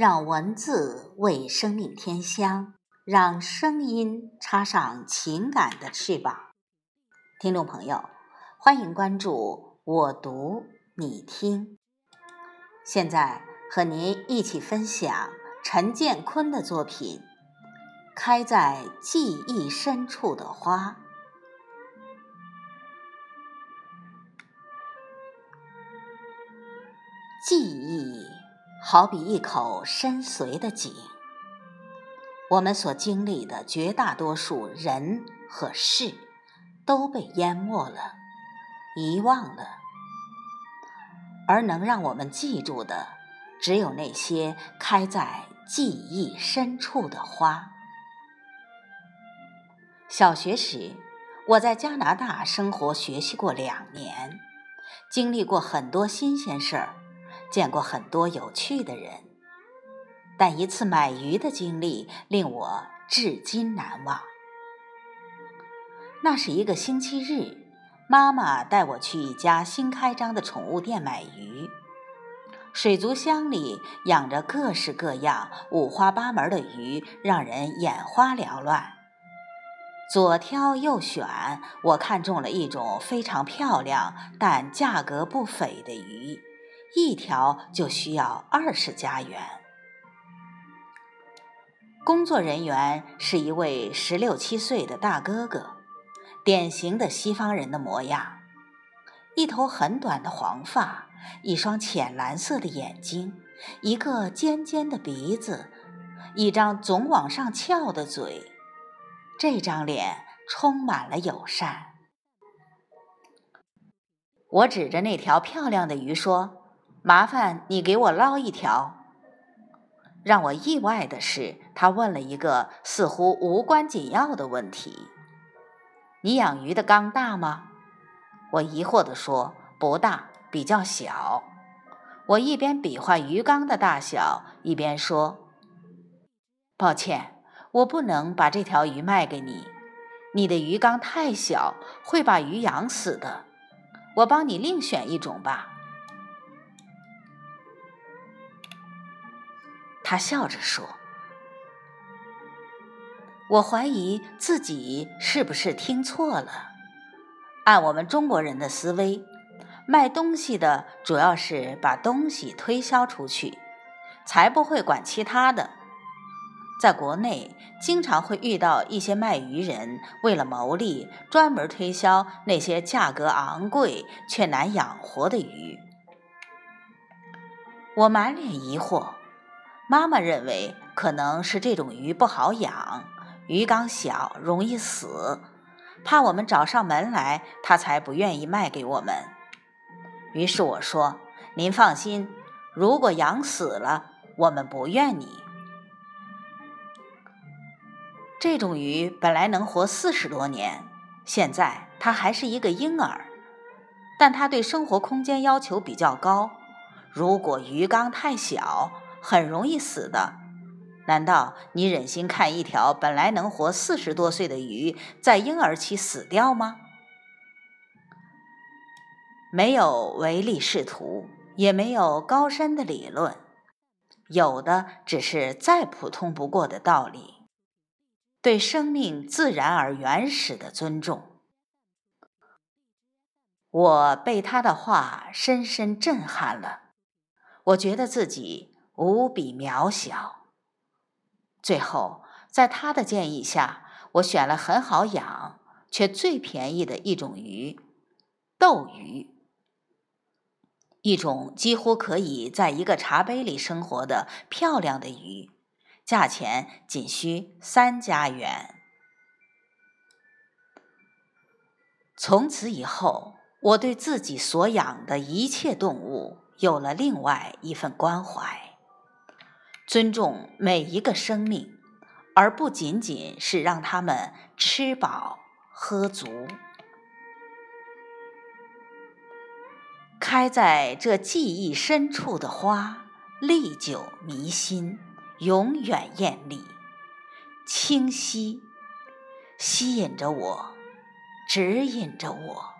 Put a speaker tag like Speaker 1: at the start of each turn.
Speaker 1: 让文字为生命添香，让声音插上情感的翅膀。听众朋友，欢迎关注我读你听。现在和您一起分享陈建坤的作品《开在记忆深处的花》。记忆。好比一口深邃的井，我们所经历的绝大多数人和事都被淹没了、遗忘了，而能让我们记住的，只有那些开在记忆深处的花。小学时，我在加拿大生活学习过两年，经历过很多新鲜事儿。见过很多有趣的人，但一次买鱼的经历令我至今难忘。那是一个星期日，妈妈带我去一家新开张的宠物店买鱼。水族箱里养着各式各样、五花八门的鱼，让人眼花缭乱。左挑右选，我看中了一种非常漂亮但价格不菲的鱼。一条就需要二十加元。工作人员是一位十六七岁的大哥哥，典型的西方人的模样，一头很短的黄发，一双浅蓝色的眼睛，一个尖尖的鼻子，一张总往上翘的嘴，这张脸充满了友善。我指着那条漂亮的鱼说。麻烦你给我捞一条。让我意外的是，他问了一个似乎无关紧要的问题：“你养鱼的缸大吗？”我疑惑地说：“不大，比较小。”我一边比划鱼缸的大小，一边说：“抱歉，我不能把这条鱼卖给你。你的鱼缸太小，会把鱼养死的。我帮你另选一种吧。”他笑着说：“我怀疑自己是不是听错了。按我们中国人的思维，卖东西的主要是把东西推销出去，才不会管其他的。在国内，经常会遇到一些卖鱼人为了牟利，专门推销那些价格昂贵却难养活的鱼。我满脸疑惑。”妈妈认为可能是这种鱼不好养，鱼缸小容易死，怕我们找上门来，她才不愿意卖给我们。于是我说：“您放心，如果养死了，我们不怨你。”这种鱼本来能活四十多年，现在它还是一个婴儿，但它对生活空间要求比较高。如果鱼缸太小，很容易死的，难道你忍心看一条本来能活四十多岁的鱼在婴儿期死掉吗？没有唯利是图，也没有高深的理论，有的只是再普通不过的道理：对生命自然而原始的尊重。我被他的话深深震撼了，我觉得自己。无比渺小。最后，在他的建议下，我选了很好养却最便宜的一种鱼——斗鱼，一种几乎可以在一个茶杯里生活的漂亮的鱼，价钱仅需三加元。从此以后，我对自己所养的一切动物有了另外一份关怀。尊重每一个生命，而不仅仅是让他们吃饱喝足。开在这记忆深处的花，历久弥新，永远艳丽、清晰，吸引着我，指引着我。